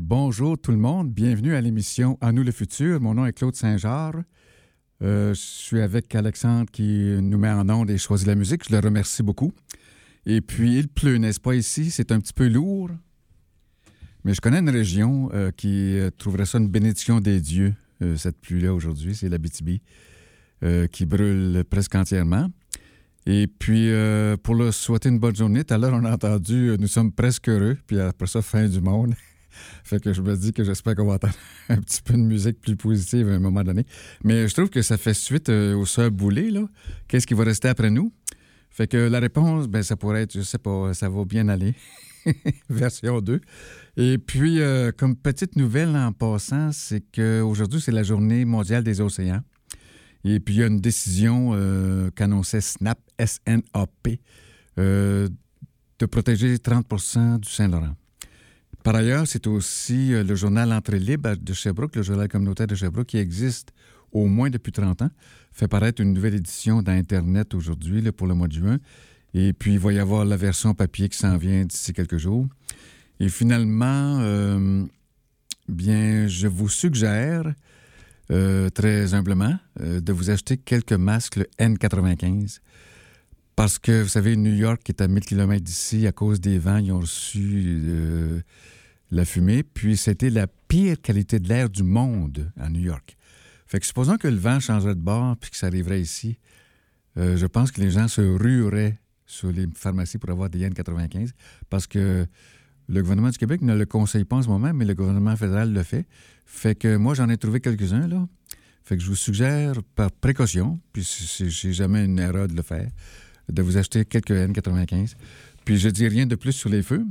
Bonjour tout le monde. Bienvenue à l'émission À nous le futur. Mon nom est Claude Saint-Georges. Euh, je suis avec Alexandre qui nous met en onde et choisit la musique. Je le remercie beaucoup. Et puis, il pleut, n'est-ce pas, ici? C'est un petit peu lourd. Mais je connais une région euh, qui euh, trouverait ça une bénédiction des dieux, cette pluie-là aujourd'hui. C'est l'Abitibi, qui brûle presque entièrement. Et puis, pour leur souhaiter une bonne journée, tout à l'heure, on a entendu Nous sommes presque heureux, puis après ça, fin du monde. Fait que je me dis que j'espère qu'on va entendre un petit peu de musique plus positive à un moment donné. Mais je trouve que ça fait suite euh, au Sœur Boulay, là. Qu'est-ce qui va rester après nous? Fait que la réponse, ben, ça pourrait être, je sais pas, ça va bien aller. Version 2. Et puis, euh, comme petite nouvelle en passant, c'est qu'aujourd'hui, c'est la journée mondiale des océans. Et puis, il y a une décision euh, qu'annonçait SNAP, S-N-A-P, euh, de protéger 30% du Saint-Laurent. Par ailleurs, c'est aussi euh, le journal Entrée libre de Sherbrooke, le journal communautaire de Sherbrooke, qui existe au moins depuis 30 ans, fait paraître une nouvelle édition d'Internet aujourd'hui, pour le mois de juin. Et puis, il va y avoir la version papier qui s'en vient d'ici quelques jours. Et finalement, euh, bien, je vous suggère euh, très humblement de vous acheter quelques masques le N95. Parce que, vous savez, New York est à 1000 km d'ici, à cause des vents, ils ont reçu euh, la fumée. Puis, c'était la pire qualité de l'air du monde à New York. Fait que supposons que le vent changerait de bord puis que ça arriverait ici, euh, je pense que les gens se rueraient sur les pharmacies pour avoir des N95 parce que le gouvernement du Québec ne le conseille pas en ce moment, mais le gouvernement fédéral le fait. Fait que moi, j'en ai trouvé quelques-uns, là. Fait que je vous suggère, par précaution, puis c'est jamais une erreur de le faire, de vous acheter quelques N95. Puis je dis rien de plus sur les feux.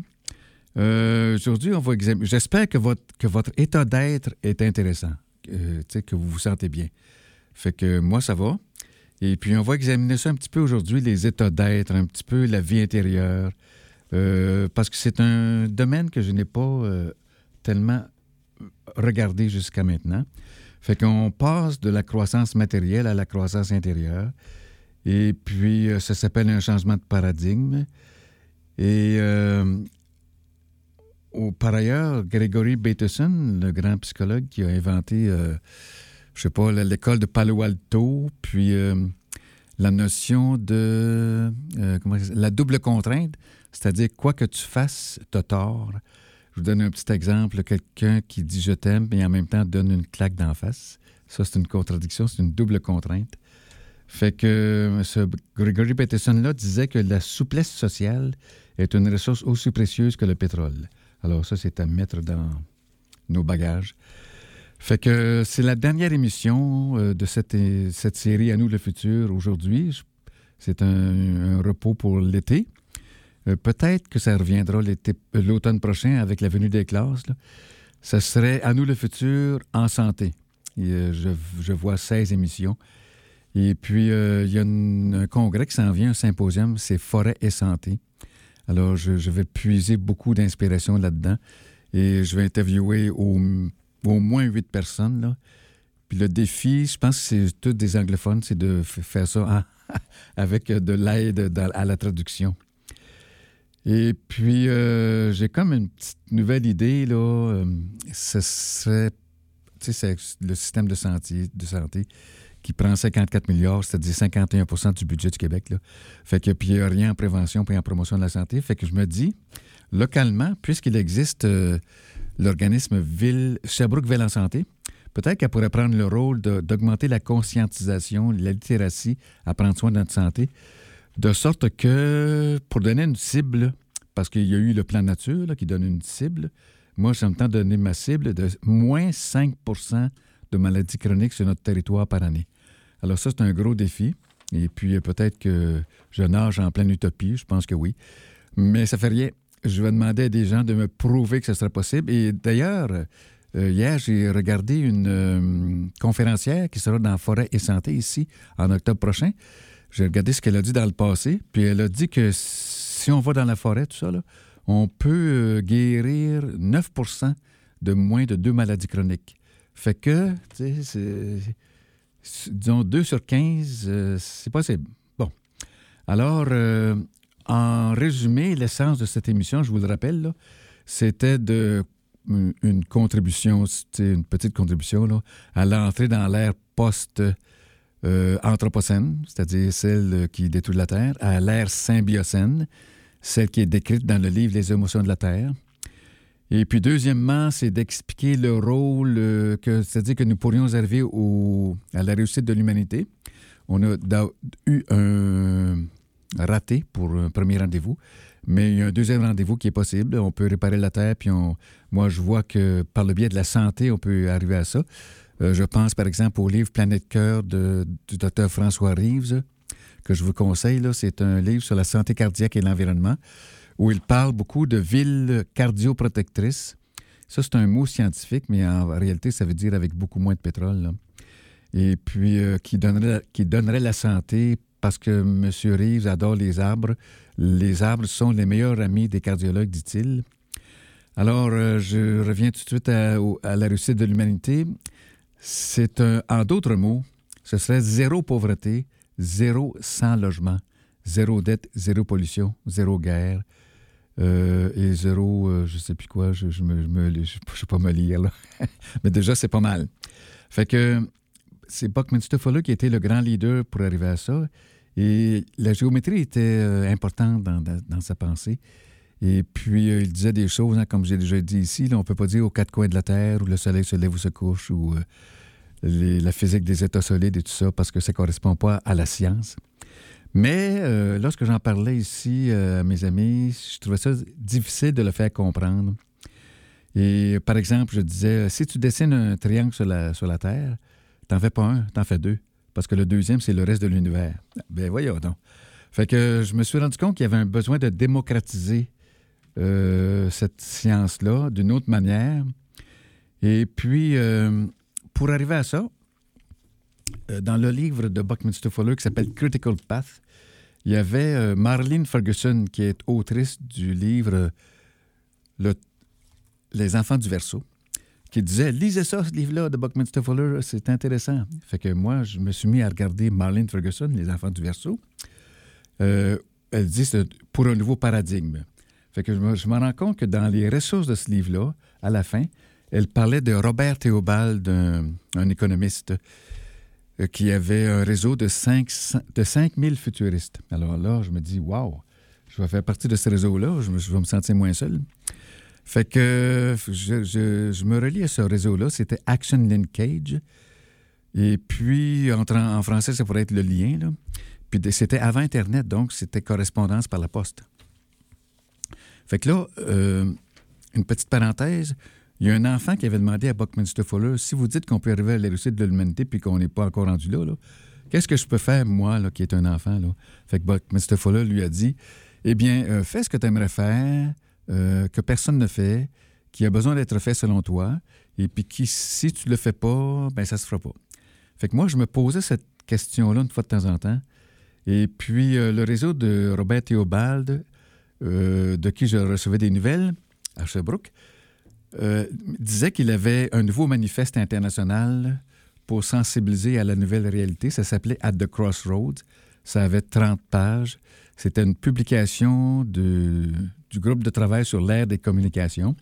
Euh, Aujourd'hui, on va examiner. J'espère que votre, état d'être est intéressant, euh, que vous vous sentez bien. Fait que moi, ça va. Et puis, on va examiner ça un petit peu aujourd'hui, les états d'être, un petit peu la vie intérieure, euh, parce que c'est un domaine que je n'ai pas tellement regardé jusqu'à maintenant. Fait qu'on passe de la croissance matérielle à la croissance intérieure. Et puis, euh, ça s'appelle un changement de paradigme. Et euh, par ailleurs, Gregory Bateson, le grand psychologue qui a inventé, euh, je sais pas, l'école de Palo Alto, puis euh, la notion de la double contrainte, c'est-à-dire quoi que tu fasses, t'as tort. Je vous donne un petit exemple, quelqu'un qui dit je t'aime, mais en même temps donne une claque d'en face. Ça, c'est une contradiction, c'est une double contrainte. Fait que ce Gregory Peterson-là disait que la souplesse sociale est une ressource aussi précieuse que le pétrole. Alors ça, c'est à mettre dans nos bagages. Fait que c'est la dernière émission euh, de cette, cette série À nous le futur aujourd'hui. C'est un, repos pour l'été. Euh, Peut-être que ça reviendra euh, l'automne prochain avec la venue des classes. Ça serait À nous le futur en santé. Euh, je vois 16 émissions. Et puis, euh, il y a un congrès qui s'en vient, un symposium, c'est Forêt et santé. Alors, je, vais puiser beaucoup d'inspiration là-dedans et je vais interviewer au, moins huit personnes. Puis le défi, je pense que c'est tous des anglophones, c'est de faire ça en- avec de l'aide à la traduction. Et puis, euh, j'ai comme une petite nouvelle idée, là. euh, ce serait, le système de santé qui prend 54 milliards, c'est-à-dire 51% du budget du Québec. Fait que, puis il n'y a rien en prévention puis en promotion de la santé. Fait que je me dis, localement, puisqu'il existe euh, l'organisme Ville, Sherbrooke Ville en Santé, peut-être qu'elle pourrait prendre le rôle de- d'augmenter la conscientisation, la littératie à prendre soin de notre santé, de sorte que, pour donner une cible, parce qu'il y a eu le plan nature qui donne une cible, moi, j'aime tant donner ma cible de moins 5% de maladies chroniques sur notre territoire par année. Alors ça, c'est un gros défi. Et puis euh, peut-être que je nage en pleine utopie, je pense que oui. Mais ça fait rien. Je vais demander à des gens de me prouver que ce sera possible. Et d'ailleurs, euh, hier, j'ai regardé une euh, conférencière qui sera dans Forêt et Santé ici en octobre prochain. J'ai regardé ce qu'elle a dit dans le passé, puis elle a dit que si on va dans la forêt, tout ça, là, on peut guérir 9% de moins de deux maladies chroniques. Fait que, tu sais, disons 2 sur 15, euh, c'est possible. Bon. Alors, euh, en résumé, l'essence de cette émission, je vous le rappelle, c'était de une une contribution, une petite contribution à l'entrée dans l'ère post euh, anthropocène, c'est-à-dire celle qui détruit la Terre, à l'ère symbiocène, celle qui est décrite dans le livre Les émotions de la Terre. Et puis deuxièmement, c'est d'expliquer le rôle euh, que, c'est-à-dire que nous pourrions arriver à la réussite de l'humanité. On a eu un raté pour un premier rendez-vous, mais il y a un deuxième rendez-vous qui est possible. On peut réparer la Terre, puis on, moi, je vois que par le biais de la santé, on peut arriver à ça. Euh, je pense, par exemple, au livre Planète Cœur de- du docteur François Reeves, que je vous conseille. C'est un livre sur la santé cardiaque et l'environnement, où il parle beaucoup de villes cardioprotectrices. Ça, c'est un mot scientifique, mais en réalité, ça veut dire avec beaucoup moins de pétrole. Et puis, euh, qui, donnerait, la santé parce que M. Reeves adore les arbres. Les arbres sont les meilleurs amis des cardiologues, dit-il. Alors, euh, je reviens tout de suite à, la réussite de l'humanité. C'est un, en d'autres mots, ce serait zéro pauvreté, zéro sans logement, zéro dette, zéro pollution, zéro guerre et zéro, euh, je sais plus quoi, je ne je me, je pas me lire, là. mais déjà, c'est pas mal. Fait que c'est Buckminster Fuller qui était le grand leader pour arriver à ça. Et la géométrie était euh, importante dans, dans- sa pensée. Et puis, euh, il disait des choses, hein, comme j'ai déjà dit ici, on ne peut pas dire aux quatre coins de la Terre où le soleil se lève ou se couche, ou euh, la physique des états solides et tout ça, parce que ça ne correspond pas à la science. Mais euh, lorsque j'en parlais ici euh, à mes amis, je trouvais ça difficile de le faire comprendre. Et par exemple, je disais, si tu dessines un triangle sur la, sur la Terre, t'en fais pas un, t'en fais deux. Parce que le deuxième, c'est le reste de l'univers. Ben voyons donc. Fait que je me suis rendu compte qu'il y avait un besoin de démocratiser euh, cette science-là d'une autre manière. Et puis, pour arriver à ça, dans le livre de Buckminster Fuller qui s'appelle Critical Path, il y avait euh, Marlene Ferguson, qui est autrice du livre Le- Les enfants du verso, qui disait Lisez ça, ce livre-là de Buckminster Fuller, c'est intéressant. Fait que moi, je me suis mis à regarder Marlene Ferguson, Les enfants du verso. Euh, elle dit pour un nouveau paradigme. Fait que je me, rends compte que dans les ressources de ce livre-là, à la fin, elle parlait de Robert Théobald, un, un économiste qui avait un réseau de 500 de 5000 futuristes. Alors là, je me dis, wow, je vais faire partie de ce réseau-là, je, vais me sentir moins seul. Fait que je, je- me relie à ce réseau-là, c'était Action Linkage. Et puis, en, en français, ça pourrait être le lien. Là. Puis c'était avant Internet, donc c'était correspondance par la poste. Fait que là, euh, une petite parenthèse, il y a un enfant qui avait demandé à Buckminster Fuller si vous dites qu'on peut arriver à la réussite de l'humanité puis qu'on n'est pas encore rendu là, qu'est-ce que je peux faire, moi, qui est un enfant? Là? Fait que Buckminster Fuller lui a dit Eh bien, euh, fais ce que tu aimerais faire, euh, que personne ne fait, qui a besoin d'être fait selon toi, et puis qui, si tu le fais pas, ben ça se fera pas. Fait que moi, je me posais cette question-là une fois de temps en temps. Et puis, euh, le réseau de Robert Théobald, de qui je recevais des nouvelles à Sherbrooke, euh, disait qu'il avait un nouveau manifeste international pour sensibiliser à la nouvelle réalité. Ça s'appelait At the Crossroads. Ça avait 30 pages. C'était une publication du groupe de travail sur l'ère des communications.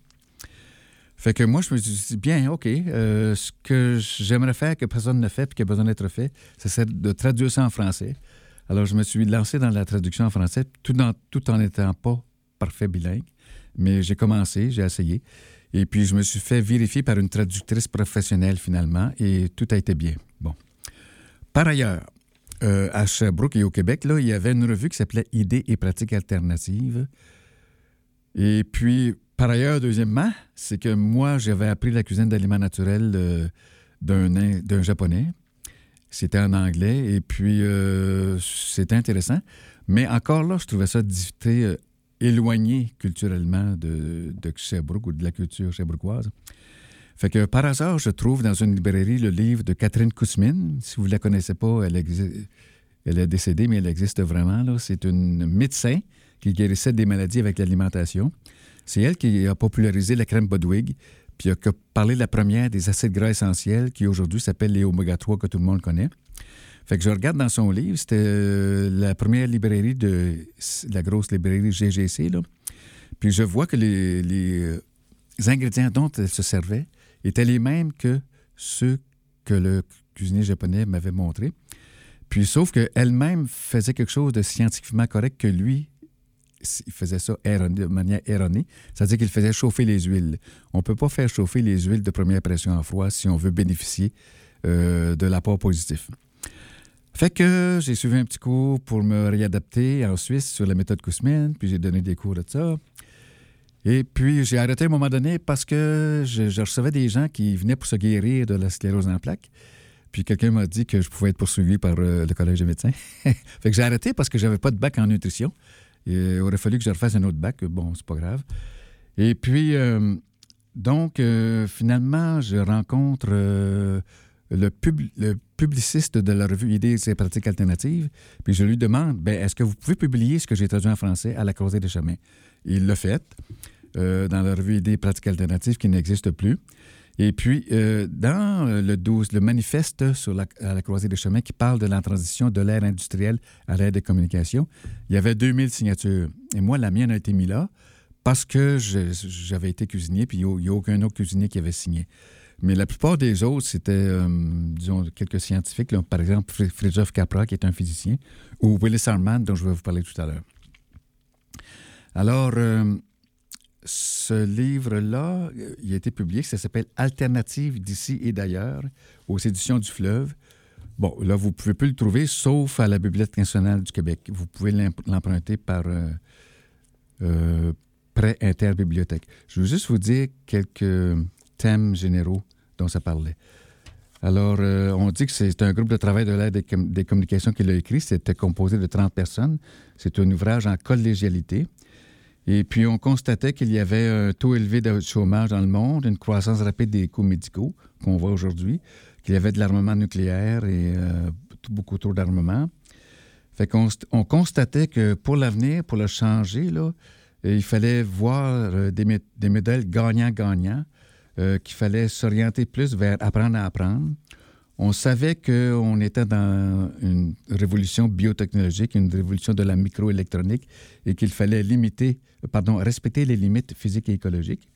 Fait que moi, je me suis dit, bien, OK, euh, ce que j'aimerais faire que personne ne fait puis qui a besoin d'être fait, ce serait de traduire ça en français. Alors, je me suis lancé dans la traduction en français, tout en tout en n'étant pas parfait bilingue. Mais j'ai commencé, j'ai essayé. Et puis, je me suis fait vérifier par une traductrice professionnelle finalement, et tout a été bien. Bon. Par ailleurs, euh, à Sherbrooke et au Québec, là, il y avait une revue qui s'appelait Idées et pratiques alternatives. Et puis, par ailleurs, deuxièmement, c'est que moi, j'avais appris la cuisine d'aliments naturels euh, d'un Japonais. C'était en anglais et puis euh, c'était intéressant. Mais encore là, je trouvais ça di- très euh, éloigné culturellement de, de Sherbrooke ou de la culture sherbrookoise. Fait que par hasard, je trouve dans une librairie le livre de Catherine Kousmine. Si vous ne la connaissez pas, elle, est décédée, mais elle existe vraiment. C'est une médecin qui guérissait des maladies avec l'alimentation. C'est elle qui a popularisé la crème Bodwig, puis a parlé la première des acides gras essentiels qui aujourd'hui s'appelle les oméga 3 que tout le monde connaît. Fait que je regarde dans son livre, c'était euh, la première librairie de la grosse librairie GGC, là. Puis je vois que les, euh, ingrédients dont elle se servait étaient les mêmes que ceux que le cuisinier japonais m'avait montrés. Puis sauf qu'elle-même faisait quelque chose de scientifiquement correct que lui, il faisait ça de manière erronée. C'est-à-dire qu'il faisait chauffer les huiles. On ne peut pas faire chauffer les huiles de première pression en froid si on veut bénéficier euh, de l'apport positif. Fait que j'ai suivi un petit cours pour me réadapter en Suisse sur la méthode Kousmine, puis j'ai donné des cours de ça. Et puis j'ai arrêté à un moment donné parce que je, recevais des gens qui venaient pour se guérir de la sclérose en plaques. Puis quelqu'un m'a dit que je pouvais être poursuivi par euh, le Collège des médecins. fait que j'ai arrêté parce que j'avais pas de bac en nutrition. Et il aurait fallu que je refasse un autre bac. Bon, c'est pas grave. Et puis, euh, donc, euh, finalement, je rencontre euh, le, pub- le publiciste de la revue Idées et pratiques alternatives. Puis je lui demande ben, est-ce que vous pouvez publier ce que j'ai traduit en français à la Croisée des chemins? Il l'a fait euh, dans la revue Idées et pratiques alternatives qui n'existe plus. Et puis, euh, dans le 12, le manifeste sur la, à la croisée des chemins qui parle de la transition de l'ère industrielle à l'ère des communications, il y avait 2000 signatures. Et moi, la mienne a été mise là parce que j'avais été cuisinier, puis il n'y a, aucun autre cuisinier qui avait signé. Mais la plupart des autres, c'était, euh, disons, quelques scientifiques, par exemple Fr- Fridtjof Capra, qui est un physicien, ou Willis Armand, dont je vais vous parler tout à l'heure. Alors, euh, ce livre-là, euh, il a été publié, ça s'appelle Alternative d'ici et d'ailleurs, aux éditions du Fleuve. Bon, là, vous ne pouvez plus le trouver, sauf à la Bibliothèque nationale du Québec. Vous pouvez l'emp- l'emprunter par euh, prêt interbibliothèque. Je veux juste vous dire quelques thèmes généraux dont ça parlait. Alors, euh, on dit que c'est un groupe de travail de l'aide des, com- des communications qui l'a écrit. C'était composé de 30 personnes. C'est un ouvrage en collégialité. Et puis, on constatait qu'il y avait un taux élevé de chômage dans le monde, une croissance rapide des coûts médicaux qu'on voit aujourd'hui, qu'il y avait de l'armement nucléaire et euh, beaucoup trop d'armement. Fait qu'on on constatait que pour l'avenir, pour le changer, il fallait voir euh, des, des modèles gagnants-gagnants, euh, qu'il fallait s'orienter plus vers apprendre à apprendre. On savait qu'on était dans une révolution biotechnologique, une révolution de la microélectronique, et qu'il fallait limiter, pardon, respecter les limites physiques et écologiques.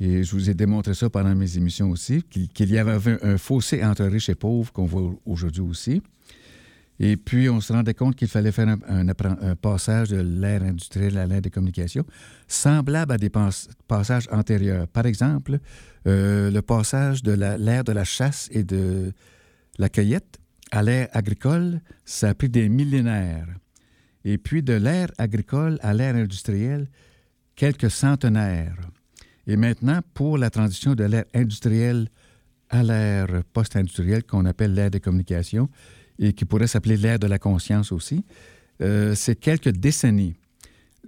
Et je vous ai démontré ça pendant mes émissions aussi, qu'il qu'il y avait un, un fossé entre riches et pauvres qu'on voit aujourd'hui aussi. Et puis, on se rendait compte qu'il fallait faire un, passage de l'ère industrielle à l'ère des communications, semblable à des pas- passages antérieurs. Par exemple, euh, le passage de l'ère de la chasse et de la cueillette à l'ère agricole, ça a pris des millénaires. Et puis, de l'ère agricole à l'ère industrielle, quelques centenaires. Et maintenant, pour la transition de l'ère industrielle à l'ère post-industrielle, qu'on appelle l'ère des communications, et qui pourrait s'appeler l'ère de la conscience aussi, euh, c'est quelques décennies.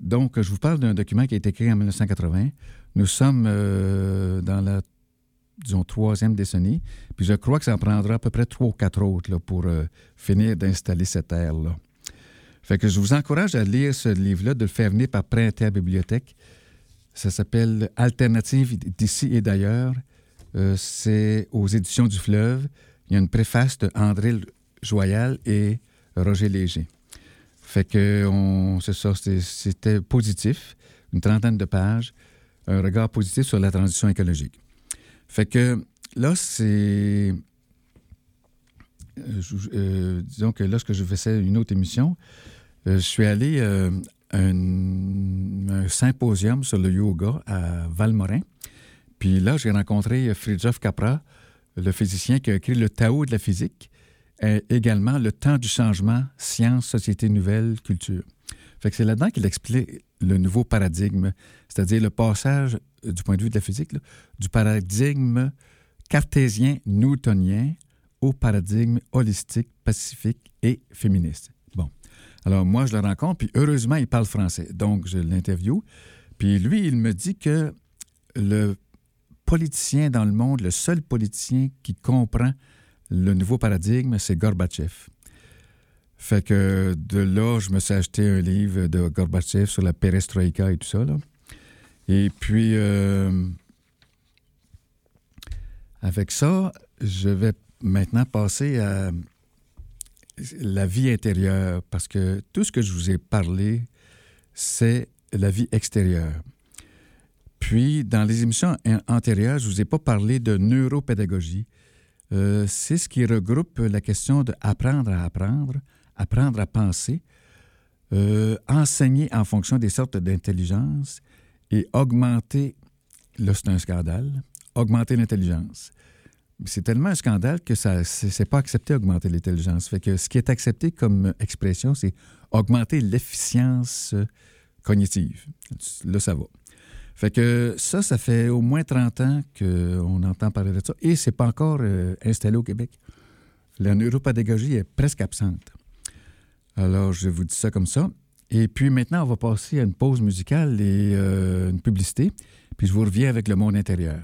Donc, je vous parle d'un document qui a été écrit en 1980. Nous sommes euh, dans la, disons, troisième décennie, puis je crois que ça en prendra à peu près trois ou quatre autres là, pour euh, finir d'installer cette ère-là. Fait que je vous encourage à lire ce livre-là, de le faire venir par Prêt Bibliothèque. Ça s'appelle Alternative d'ici et d'ailleurs. Euh, c'est aux éditions du Fleuve. Il y a une préface de André Joyal et Roger Léger. Fait que on, c'est ça, c'était, positif, une trentaine de pages, un regard positif sur la transition écologique. Fait que là, c'est. euh, euh, disons que lorsque je faisais une autre émission, euh, je suis allé à un, un symposium sur le yoga à Valmorin. Puis là, j'ai rencontré Fridtjof Capra, le physicien qui a écrit le Tao de la physique, et également le temps du changement, science, société nouvelle, culture. C'est là-dedans qu'il explique le nouveau paradigme, c'est-à-dire le passage, euh, du point de vue de la physique, du paradigme cartésien newtonien au paradigme holistique, pacifique et féministe. Bon. Alors, moi, je le rencontre, puis heureusement, il parle français. Donc, je l'interview. Puis lui, il me dit que le politicien dans le monde, le seul politicien qui comprend le nouveau paradigme, c'est Gorbatchev. Fait que de là, je me suis acheté un livre de Gorbatchev sur la perestroïka et tout ça. Et puis, euh, avec ça, je vais maintenant passer à la vie intérieure, parce que tout ce que je vous ai parlé, c'est la vie extérieure. Puis, dans les émissions antérieures, je ne vous ai pas parlé de neuropédagogie. Euh, c'est ce qui regroupe la question de apprendre à apprendre, apprendre à penser, euh, enseigner en fonction des sortes d'intelligence et augmenter, là c'est un scandale, augmenter l'intelligence. C'est tellement un scandale que ça c'est pas accepté augmenter l'intelligence. Fait que ce qui est accepté comme expression, c'est augmenter l'efficience cognitive. Là, ça va. Fait que ça, ça fait au moins 30 ans qu'on entend parler de ça et c'est pas encore euh, installé au Québec. La neuropédagogie est presque absente. Alors, je vous dis ça comme ça. Et puis maintenant, on va passer à une pause musicale et euh, une publicité. Puis je vous reviens avec le monde intérieur.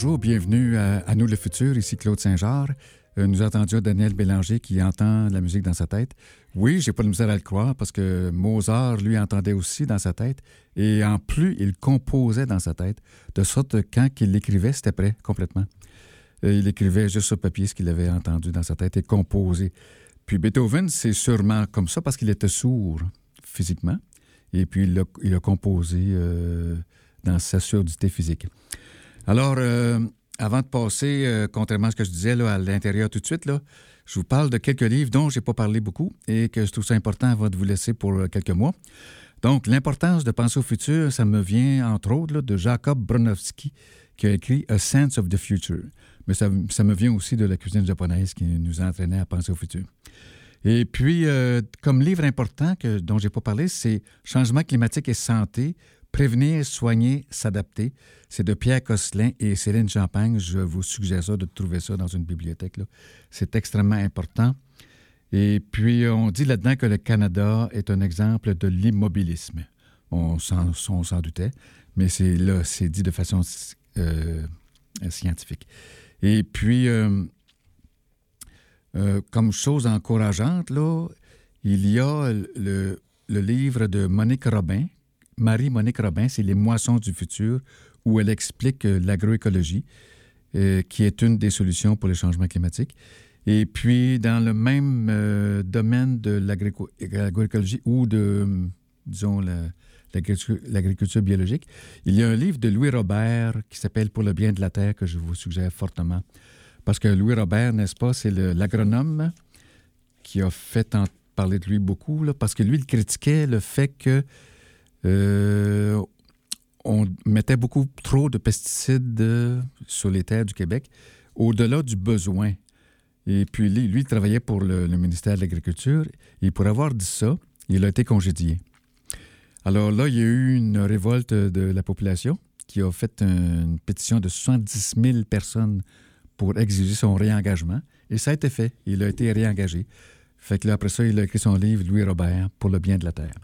Bonjour, bienvenue à, Nous le futur, ici Claude Saint-Georges. Euh, nous attendions Daniel Bélanger qui entend la musique dans sa tête. Oui, j'ai pas de misère à le croire parce que Mozart, lui, entendait aussi dans sa tête et en plus, il composait dans sa tête, de sorte que quand il l'écrivait, c'était prêt complètement. Euh, il écrivait juste sur papier ce qu'il avait entendu dans sa tête et composé. Puis Beethoven, c'est sûrement comme ça parce qu'il était sourd physiquement et puis il a, il a composé euh, dans sa surdité physique. Alors, euh, avant de passer, euh, contrairement à ce que je disais là, à l'intérieur tout de suite, là, je vous parle de quelques livres dont je n'ai pas parlé beaucoup et que je trouve ça important avant de vous laisser pour euh, quelques mois. Donc, l'importance de penser au futur, ça me vient entre autres de Jacob Bronowski, qui a écrit A Sense of the Future. Mais ça, me vient aussi de la cuisine japonaise qui nous entraînait à penser au futur. Et puis, comme livre important que, dont je n'ai pas parlé, c'est Changement climatique et santé, prévenir, soigner, s'adapter. C'est de Pierre Cosselin et Céline Champagne. Je vous suggère ça, de trouver ça dans une bibliothèque. C'est extrêmement important. Et puis, on dit là-dedans que le Canada est un exemple de l'immobilisme. On s'en, doutait, mais c'est là, c'est dit de façon euh, scientifique. Et puis, euh, euh, comme chose encourageante, il y a le livre de Monique Robin, Marie-Monique Robin, c'est Les moissons du futur, où elle explique euh, l'agroécologie, euh, qui est une des solutions pour les changements climatiques. Et puis, dans le même euh, domaine de l'agroécologie ou de, disons, la- l'agriculture biologique, il y a un livre de Louis Robert qui s'appelle Pour le bien de la terre que je vous suggère fortement. Parce que Louis Robert, n'est-ce pas, c'est l'agronome qui a fait parler de lui beaucoup, parce que lui, il critiquait le fait que euh, on mettait beaucoup trop de pesticides euh, sur les terres du Québec, au-delà du besoin. Et puis, lui, il travaillait pour le, le ministère de l'Agriculture. Et pour avoir dit ça, il a été congédié. Alors là, il y a eu une révolte de la population qui a fait un- une pétition de 70 000 personnes pour exiger son réengagement. Et ça a été fait. Il a été réengagé. Fait que là, après ça, il a écrit son livre, Louis Robert, Pour le bien de la terre.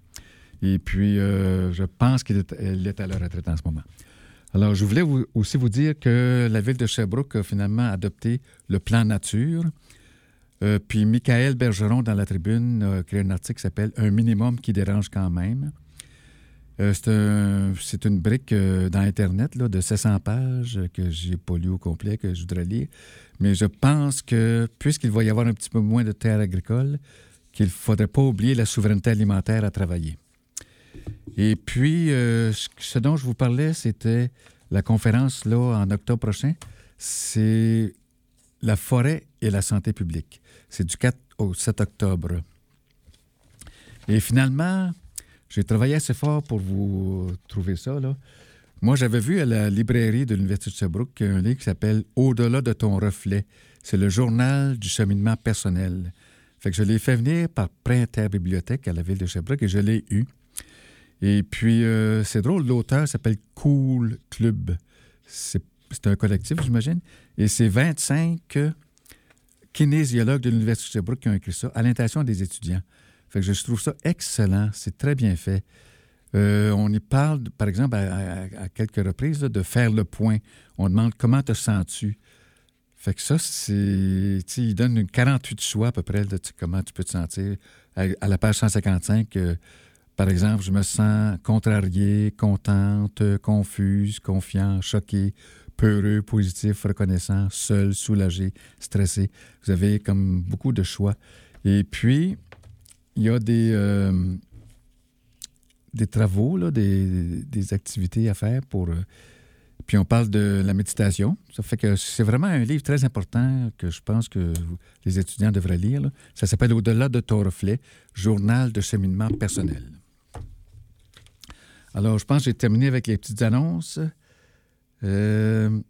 Et puis, euh, je pense qu'il est, à la retraite en ce moment. Alors, je voulais aussi vous dire que la ville de Sherbrooke a finalement adopté le plan nature. Euh, puis, Michael Bergeron, dans la tribune, a créé un article qui s'appelle Un minimum qui dérange quand même. Euh, c'est, un- c'est une brique dans Internet là, de 700 pages euh, que j'ai pas lu au complet, que je voudrais lire. Mais je pense que, puisqu'il va y avoir un petit peu moins de terres agricoles, qu'il ne faudrait pas oublier la souveraineté alimentaire à travailler. Et puis, euh, ce- dont je vous parlais, c'était la conférence là, en octobre prochain. C'est la forêt et la santé publique. C'est du 4 au 7 octobre. Et finalement, j'ai travaillé assez fort pour vous trouver ça. Là. Moi, j'avais vu à la librairie de l'Université de Sherbrooke un livre qui s'appelle Au-delà de ton reflet. C'est le journal du cheminement personnel. Fait que je l'ai fait venir par Pré Bibliothèque à la ville de Sherbrooke et je l'ai eu. Et puis, euh, c'est drôle, l'auteur s'appelle Cool Club. C'est un collectif, j'imagine. Et c'est 25 euh, kinésiologues de l'Université de Sherbrooke qui ont écrit ça à l'intention des étudiants. Fait que je trouve ça excellent. C'est très bien fait. Euh, on y parle, par exemple, à, quelques reprises, de faire le point. On demande comment te sens-tu. Fait que ça, c'est. Il donne une 48 choix à peu près de comment tu peux te sentir. À, la page 155, euh, par exemple, je me sens contrarié, contente, euh, confuse, confiant, choqué, peureux, positif, reconnaissant, seul, soulagé, stressé. Vous avez comme beaucoup de choix. Et puis, il y a des, euh, travaux, là, des, activités à faire pour. euh, puis on parle de la méditation. Ça fait que c'est vraiment un livre très important que je pense que les étudiants devraient lire. Ça s'appelle Au-delà de ton reflet, journal de cheminement personnel. Alors, je pense que j'ai terminé avec les petites annonces. Euh,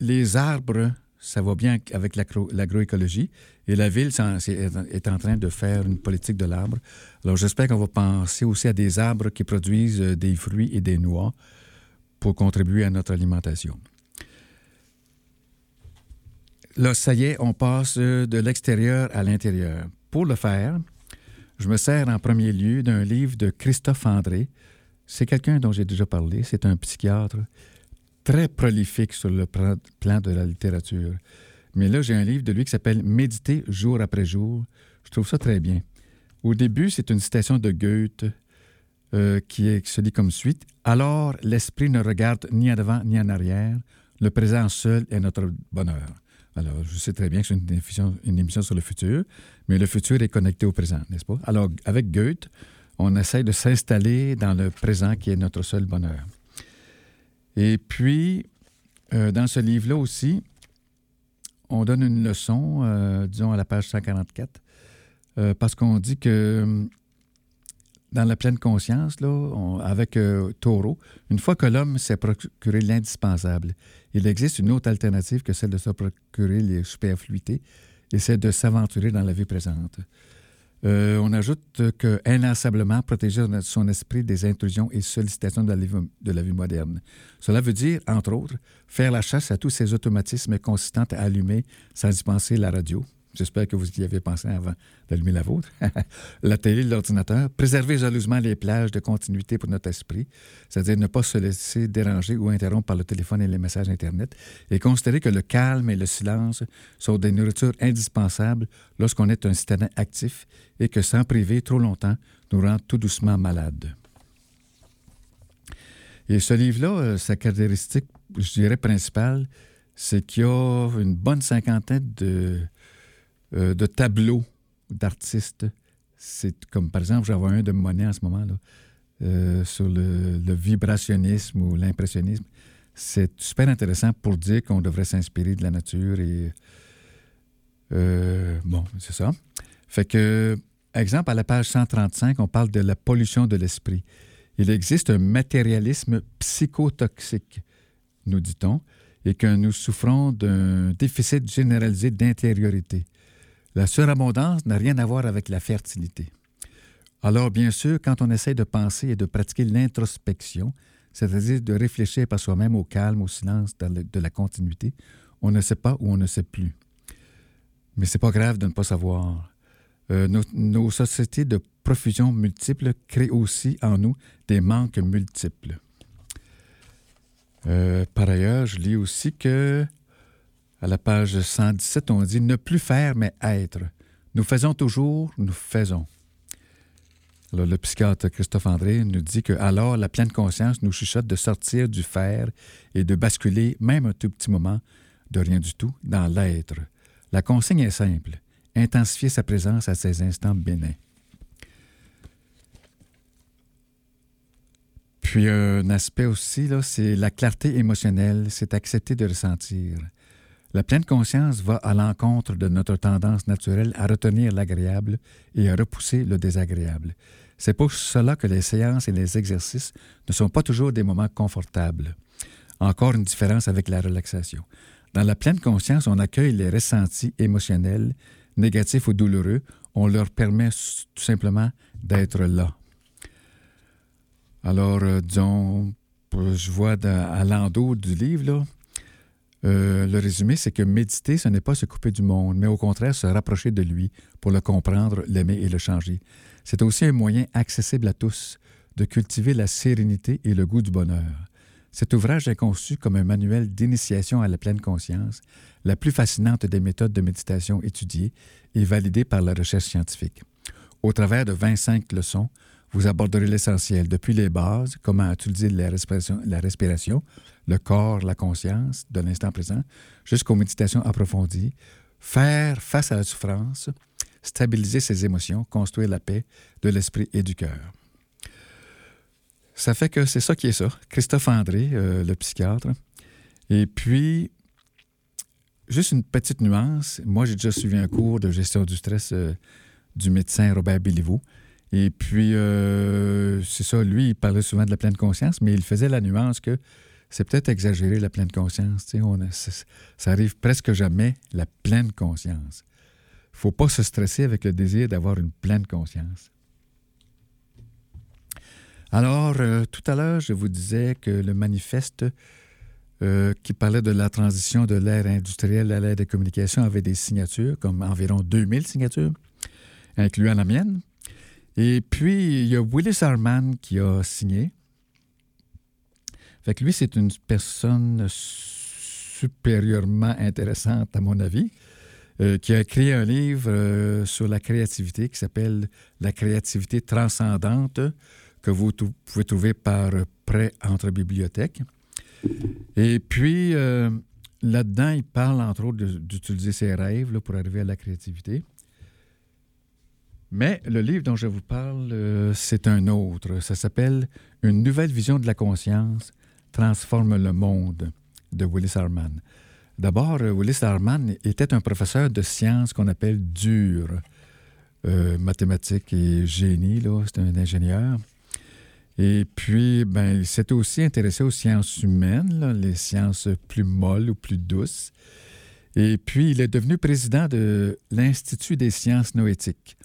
les arbres, ça va bien avec l'agro- l'agroécologie. Et la ville est en train de faire une politique de l'arbre. Alors, j'espère qu'on va penser aussi à des arbres qui produisent euh, des fruits et des noix pour contribuer à notre alimentation. Là, ça y est, on passe euh, de l'extérieur à l'intérieur. Pour le faire, je me sers en premier lieu d'un livre de Christophe André. C'est quelqu'un dont j'ai déjà parlé. C'est un psychiatre très prolifique sur le plan de la littérature. Mais là, j'ai un livre de lui qui s'appelle Méditer jour après jour. Je trouve ça très bien. Au début, c'est une citation de Goethe euh, qui, se lit comme suite. Alors, l'esprit ne regarde ni en avant ni en arrière. Le présent seul est notre bonheur. Alors, je sais très bien que c'est une émission, sur le futur, mais le futur est connecté au présent, n'est-ce pas? Alors, avec Goethe, on essaie de s'installer dans le présent qui est notre seul bonheur. Et puis, euh, dans ce livre-là aussi, on donne une leçon, euh, disons à la page 144, euh, parce qu'on dit que hum, dans la pleine conscience, là, avec Taureau, une fois que l'homme s'est procuré l'indispensable, il existe une autre alternative que celle de se procurer les superfluités, et c'est de s'aventurer dans la vie présente. Euh, on ajoute que inlassablement protéger son esprit des intrusions et sollicitations de la, vie, moderne. Cela veut dire, entre autres, faire la chasse à tous ces automatismes consistants à allumer sans y penser la radio. J'espère que vous y avez pensé avant d'allumer la vôtre. la télé, l'ordinateur. Préserver jalousement les plages de continuité pour notre esprit, c'est-à-dire ne pas se laisser déranger ou interrompre par le téléphone et les messages Internet, et considérer que le calme et le silence sont des nourritures indispensables lorsqu'on est un citadin actif et que s'en priver trop longtemps nous rend tout doucement malades. Et ce livre-là, euh, sa caractéristique, je dirais, principale, c'est qu'il y a une bonne cinquantaine de, euh, de tableaux d'artistes. C'est comme, par exemple, j'en vois un de Monet en ce moment, là, euh, sur le, le vibrationnisme ou l'impressionnisme. C'est super intéressant pour dire qu'on devrait s'inspirer de la nature et. euh, bon, c'est ça. Fait que, exemple, à la page 135, on parle de la pollution de l'esprit. Il existe un matérialisme psychotoxique, nous dit-on, et que nous souffrons d'un déficit généralisé d'intériorité. La surabondance n'a rien à voir avec la fertilité. Alors, bien sûr, quand on essaie de penser et de pratiquer l'introspection, c'est-à-dire de réfléchir par soi-même au calme, au silence, de la continuité, on ne sait pas ou on ne sait plus. Mais c'est pas grave de ne pas savoir. Euh, nos, nos sociétés de profusion multiple créent aussi en nous des manques multiples. Euh, par ailleurs, je lis aussi que à la page 117, on dit ne plus faire, mais être. Nous faisons toujours, nous faisons. Le psychiatre Christophe André nous dit que alors la pleine conscience nous chuchote de sortir du faire et de basculer, même un tout petit moment, de rien du tout, dans l'être. La consigne est simple intensifier sa présence à ces instants bénins. Puis un aspect aussi, c'est la clarté émotionnelle, c'est accepter de ressentir. La pleine conscience va à l'encontre de notre tendance naturelle à retenir l'agréable et à repousser le désagréable. C'est pour cela que les séances et les exercices ne sont pas toujours des moments confortables. Encore une différence avec la relaxation. Dans la pleine conscience, on accueille les ressentis émotionnels, négatifs ou douloureux. On leur permet tout simplement d'être là. Alors, euh, disons, je vois à l'endos du livre, là, euh, le résumé, c'est que méditer, ce n'est pas se couper du monde, mais au contraire se rapprocher de lui pour le comprendre, l'aimer et le changer. C'est aussi un moyen accessible à tous de cultiver la sérénité et le goût du bonheur. Cet ouvrage est conçu comme un manuel d'initiation à la pleine conscience, la plus fascinante des méthodes de méditation étudiées et validées par la recherche scientifique. Au travers de 25 leçons, vous aborderez l'essentiel, depuis les bases, comment utiliser la respiration, la respiration, le corps, la conscience de l'instant présent, jusqu'aux méditations approfondies, faire face à la souffrance, stabiliser ses émotions, construire la paix de l'esprit et du cœur. Ça fait que c'est ça qui est ça. Christophe André, euh, le psychiatre. Et puis, juste une petite nuance. Moi, j'ai déjà suivi un cours de gestion du stress euh, du médecin Robert Béliveau. Et puis, euh, c'est ça, lui, il parlait souvent de la pleine conscience, mais il faisait la nuance que c'est peut-être exagéré, la pleine conscience. on ça arrive presque jamais, la pleine conscience. Il ne faut pas se stresser avec le désir d'avoir une pleine conscience. Alors, euh, tout à l'heure, je vous disais que le manifeste euh, qui parlait de la transition de l'ère industrielle à l'ère des communications avait des signatures, comme environ 2000 signatures, incluant la mienne. Et puis, il y a Willis Harman qui a signé. Fait lui, c'est une personne supérieurement intéressante, à mon avis, euh, qui a écrit un livre euh, sur la créativité qui s'appelle La créativité transcendante, que vous pouvez trouver par prêt entre bibliothèques. Et puis, euh, là-dedans, il parle entre autres d'utiliser ses rêves pour arriver à la créativité. Mais le livre dont je vous parle, euh, c'est un autre. Ça s'appelle Une nouvelle vision de la conscience transforme le monde de Willis Harman. D'abord, euh, Willis Harman était un professeur de sciences qu'on appelle dures, euh, mathématiques et génie, c'est un ingénieur. Et puis, ben, il s'est aussi intéressé aux sciences humaines, les sciences plus molles ou plus douces. Et puis, il est devenu président de l'Institut des sciences noétiques.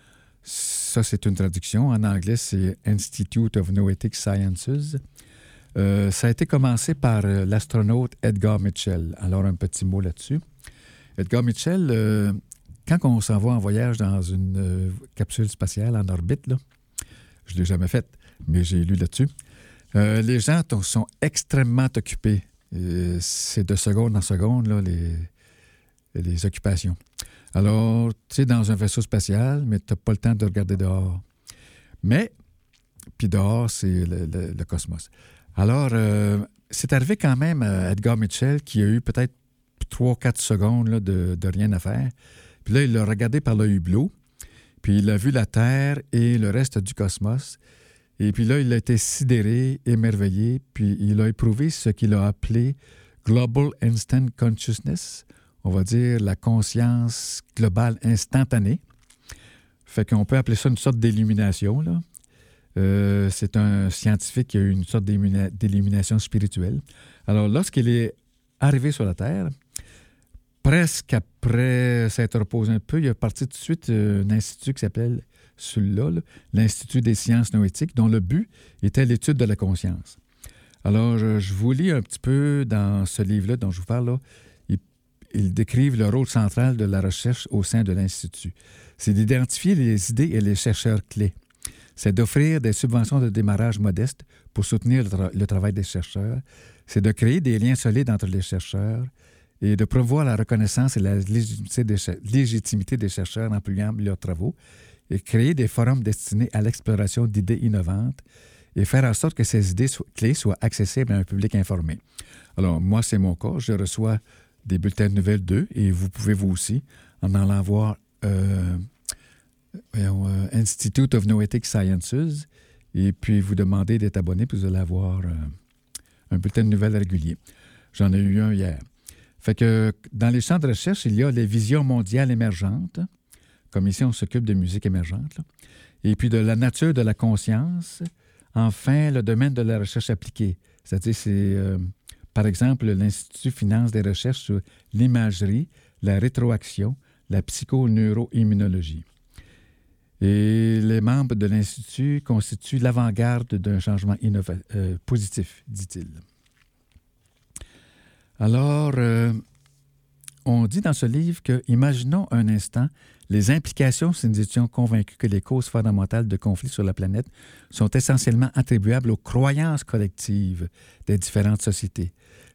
Ça, c'est une traduction. En anglais, c'est Institute of Noetic Sciences. Euh, ça a été commencé par euh, l'astronaute Edgar Mitchell. Alors, un petit mot là-dessus. Edgar Mitchell, euh, quand on s'en va en voyage dans une capsule spatiale en orbite, je ne l'ai jamais faite, mais j'ai lu là-dessus, les gens sont extrêmement occupés. C'est de seconde en seconde, les occupations. Alors, tu es dans un vaisseau spatial, mais tu n'as pas le temps de regarder dehors. Mais, puis dehors, c'est le, cosmos. Alors, euh, c'est arrivé quand même à Edgar Mitchell qui a eu peut-être 3-4 secondes de, de rien à faire. Puis là, il l'a regardé par le hublot, puis il a vu la Terre et le reste du cosmos. Et puis là, il a été sidéré, émerveillé, puis il a éprouvé ce qu'il a appelé Global Instant Consciousness, on va dire la conscience globale instantanée. Fait qu'on peut appeler ça une sorte d'illumination, là. Euh, c'est un scientifique qui a eu une sorte d'illumination spirituelle. Alors, lorsqu'il est arrivé sur la Terre, presque après s'être reposé un peu, il est parti tout de suite euh, un institut qui s'appelle celui-là, là, l'Institut des sciences noétiques, dont le but était l'étude de la conscience. Alors, je, je vous lis un petit peu dans ce livre-là dont je vous parle. Là, ils, décrivent le rôle central de la recherche au sein de l'Institut. C'est d'identifier les idées et les chercheurs clés. C'est d'offrir des subventions de démarrage modestes pour soutenir le, tra- le travail des chercheurs. C'est de créer des liens solides entre les chercheurs et de promouvoir la reconnaissance et la légitimité des, chercheurs en publiant leurs travaux et créer des forums destinés à l'exploration d'idées innovantes et faire en sorte que ces idées clés soient accessibles à un public informé. Alors, moi, c'est mon cas. Je reçois des bulletins de nouvelles d'eux et vous pouvez vous aussi en allant voir euh, euh, Institute of Noetic Sciences et puis vous demandez d'être abonné puis vous allez avoir euh, un bulletin de nouvelles régulier. J'en ai eu un hier. Fait que dans les champs de recherche, il y a les visions mondiales émergentes, comme ici on s'occupe de musique émergente, et puis de la nature de la conscience. Enfin, le domaine de la recherche appliquée, c'est-à-dire c'est, par exemple, l'Institut finance des recherches sur l'imagerie, la rétroaction, la psychoneuroimmunologie. Et les membres de l'Institut constituent l'avant-garde d'un changement euh, positif, dit-il. Alors, euh, on dit dans ce livre que, imaginons un instant les implications si nous étions convaincus que les causes fondamentales de conflits sur la planète sont essentiellement attribuables aux croyances collectives des différentes sociétés.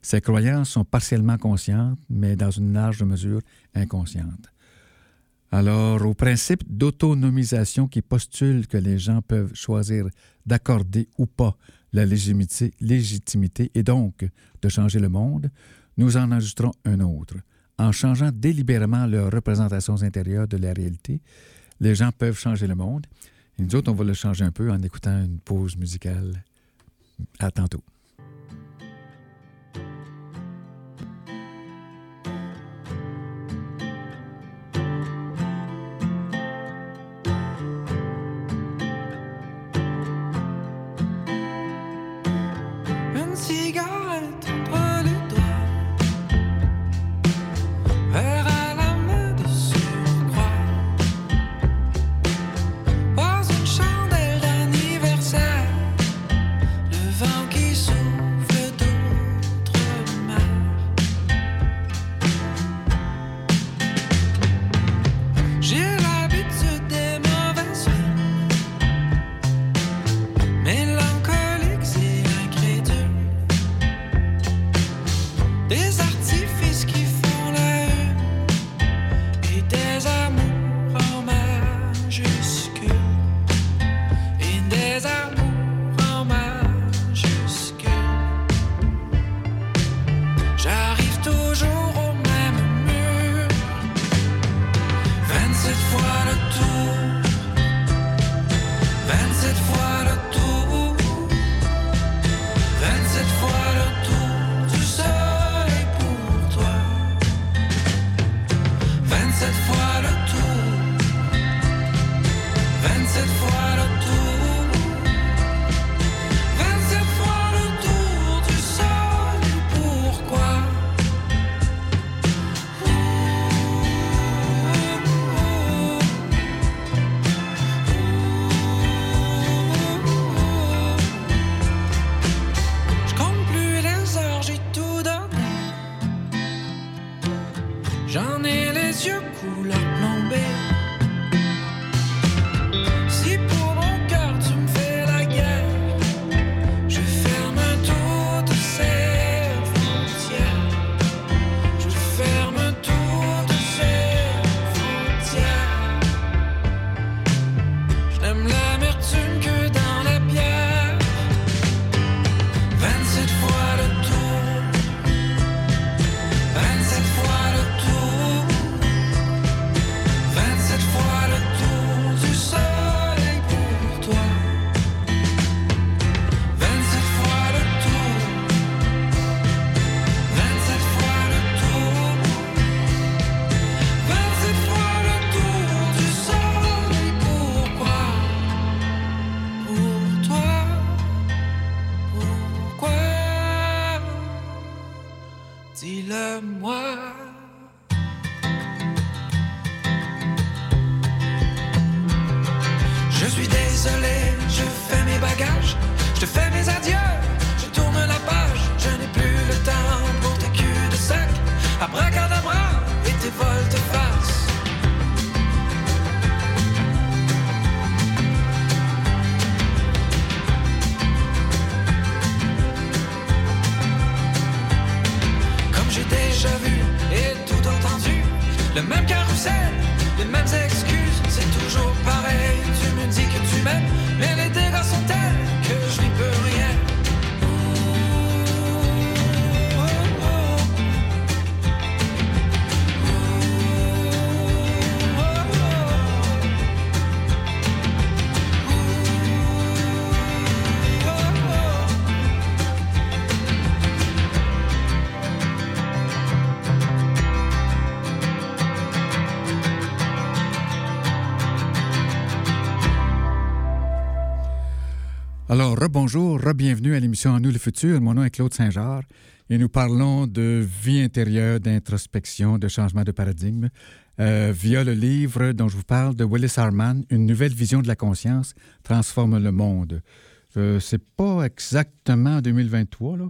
Ces croyances sont partiellement conscientes, mais dans une large mesure inconscientes. Alors, au principe d'autonomisation qui postule que les gens peuvent choisir d'accorder ou pas la légitimité, et donc de changer le monde, nous en ajusterons un autre. En changeant délibérément leurs représentations intérieures de la réalité, les gens peuvent changer le monde. Et nous autres, on va le changer un peu en écoutant une pause musicale. À tantôt. Alors, rebonjour, re-bienvenue à l'émission En nous le futur. Mon nom est Claude Saint-Georges et nous parlons de vie intérieure, d'introspection, de changement de paradigme euh, via le livre dont je vous parle de Willis Harman, Une nouvelle vision de la conscience transforme le monde. Euh, c'est pas exactement en 2023, là.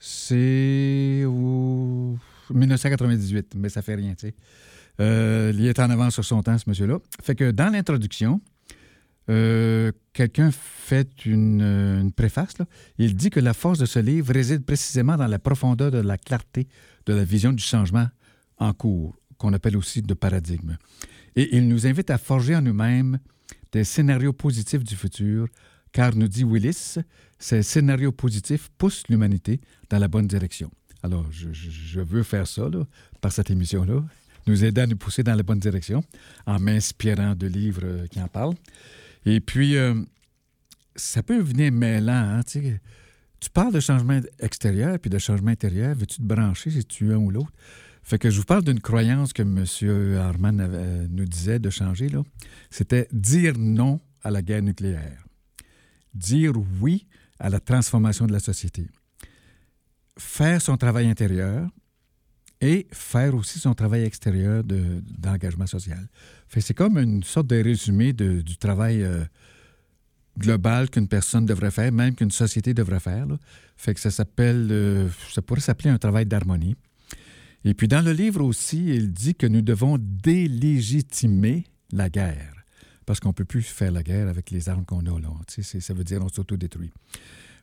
C'est au 1998, mais ça fait rien, tu sais. Euh, il est en avance sur son temps, ce monsieur-là. Fait que dans l'introduction, euh, quelqu'un fait une, euh, préface. Il dit que la force de ce livre réside précisément dans la profondeur de la clarté de la vision du changement en cours, qu'on appelle aussi de paradigme. Et il nous invite à forger en nous-mêmes des scénarios positifs du futur, car, nous dit Willis, ces scénarios positifs poussent l'humanité dans la bonne direction. Alors, je, veux faire ça par cette émission-là, nous aider à nous pousser dans la bonne direction en m'inspirant de livres qui en parlent. Et puis, euh, ça peut venir mêlant. hein, tu parles de changement extérieur puis de changement intérieur. Veux-tu te brancher si tu es un ou l'autre? Fait que je vous parle d'une croyance que M. Harman euh, nous disait de changer. là. C'était dire non à la guerre nucléaire. Dire oui à la transformation de la société. Faire son travail intérieur et faire aussi son travail extérieur de- d'engagement social. Fait que c'est comme une sorte de résumé de- du travail euh, global qu'une personne devrait faire, même qu'une société devrait faire. Fait que ça s'appelle, euh, ça pourrait s'appeler un travail d'harmonie. Et puis dans le livre aussi, il dit que nous devons délégitimer la guerre. Parce qu'on ne peut plus faire la guerre avec les armes qu'on a là. Ça veut dire on s'autodétruit.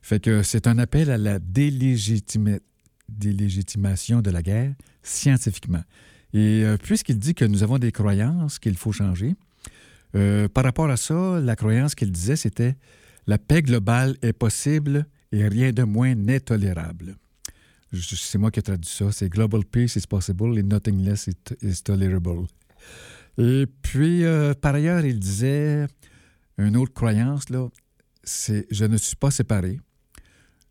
Fait que c'est un appel à la délégitima- délégitimation de la guerre scientifiquement. Et euh, puisqu'il dit que nous avons des croyances qu'il faut changer, euh, par rapport à ça, la croyance qu'il disait, c'était la paix globale est possible et rien de moins n'est tolérable. C'est moi qui ai traduit ça. C'est Global peace is possible and nothing less is, is tolerable. Et puis, euh, par ailleurs, il disait une autre croyance, là, c'est je ne suis pas séparé.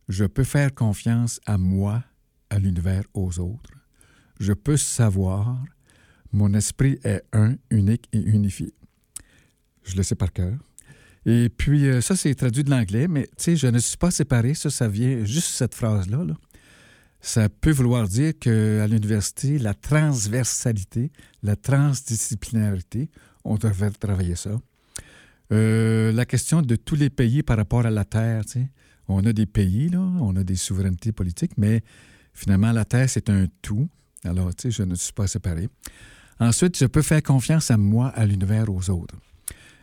Je peux faire confiance à moi, à l'univers, aux autres. Je peux savoir. Mon esprit est un, unique et unifié. Je le sais par cœur. Et puis, euh, ça, c'est traduit de l'anglais, mais tu sais, je ne suis pas séparé, ça, ça vient, juste cette phrase-là, là, ça peut vouloir dire qu'à l'université, la transversalité, la transdisciplinarité, on devrait travailler ça. Euh, la question de tous les pays par rapport à la Terre, tu sais. On a des pays, là, on a des souverainetés politiques, mais finalement, la Terre, c'est un tout. Alors, tu sais, je ne suis pas séparé. Ensuite, je peux faire confiance à moi, à l'univers, aux autres.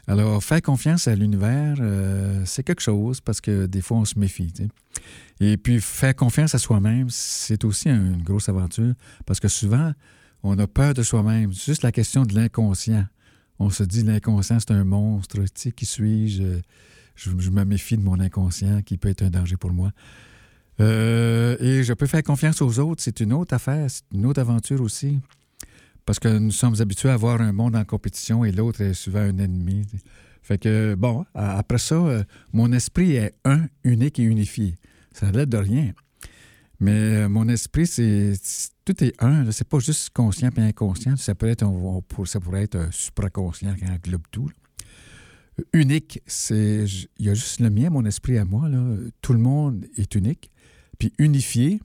Alors, faire confiance à l'univers, euh, c'est quelque chose parce que des fois, on se méfie. Et puis, faire confiance à soi-même, c'est aussi une grosse aventure parce que souvent, on a peur de soi-même. C'est juste la question de l'inconscient. On se dit, l'inconscient, c'est un monstre. Tu sais, qui suis-je? Je, je me méfie de mon inconscient qui peut être un danger pour moi. Euh, et je peux faire confiance aux autres, c'est une autre affaire, c'est une autre aventure aussi. Parce que nous sommes habitués à voir un monde en compétition et l'autre est souvent un ennemi. Fait que, bon, après ça, euh, mon esprit est un, unique et unifié. Ça l'aide de rien. Mais euh, mon esprit, c'est tout est un. C'est pas juste conscient et inconscient. Ça, peut être, on- on ça pourrait être supraconscient qui englobe tout. Unique, c'est. Il y a juste le mien, mon esprit à moi. Là. Tout le monde est unique. Unifié,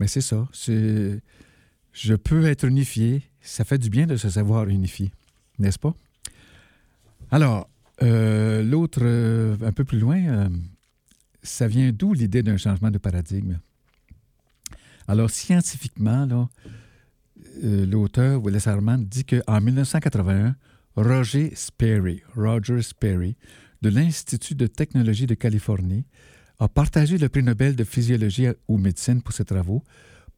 mais c'est ça. Je peux être unifié. Ça fait du bien de se savoir unifié, n'est-ce pas? Alors, Euh, L'autre, euh, un peu plus loin, euh, ça vient d'où l'idée d'un changement de paradigme? Alors, scientifiquement, l'auteur Willis Harman dit qu'en 1981, Roger Sperry, Roger Sperry, de l'Institut de technologie de Californie, a partagé le prix Nobel de physiologie ou médecine pour ses travaux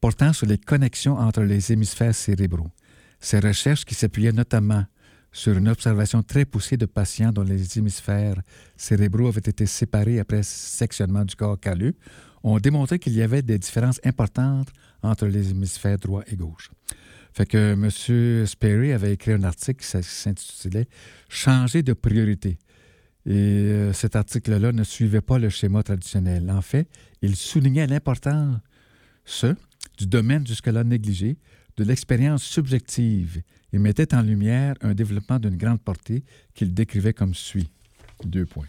portant sur les connexions entre les hémisphères cérébraux. Ces recherches, qui s'appuyaient notamment sur une observation très poussée de patients dont les hémisphères cérébraux avaient été séparés après sectionnement du corps calleux, ont démontré qu'il y avait des différences importantes entre les hémisphères droit et gauche. Fait que M. Sperry avait écrit un article qui s'intitulait Changer de priorité. Et euh, cet article-là ne suivait pas le schéma traditionnel. En fait, il soulignait l'importance du domaine jusque-là négligé de l'expérience subjective et mettait en lumière un développement d'une grande portée qu'il décrivait comme suit. Deux points.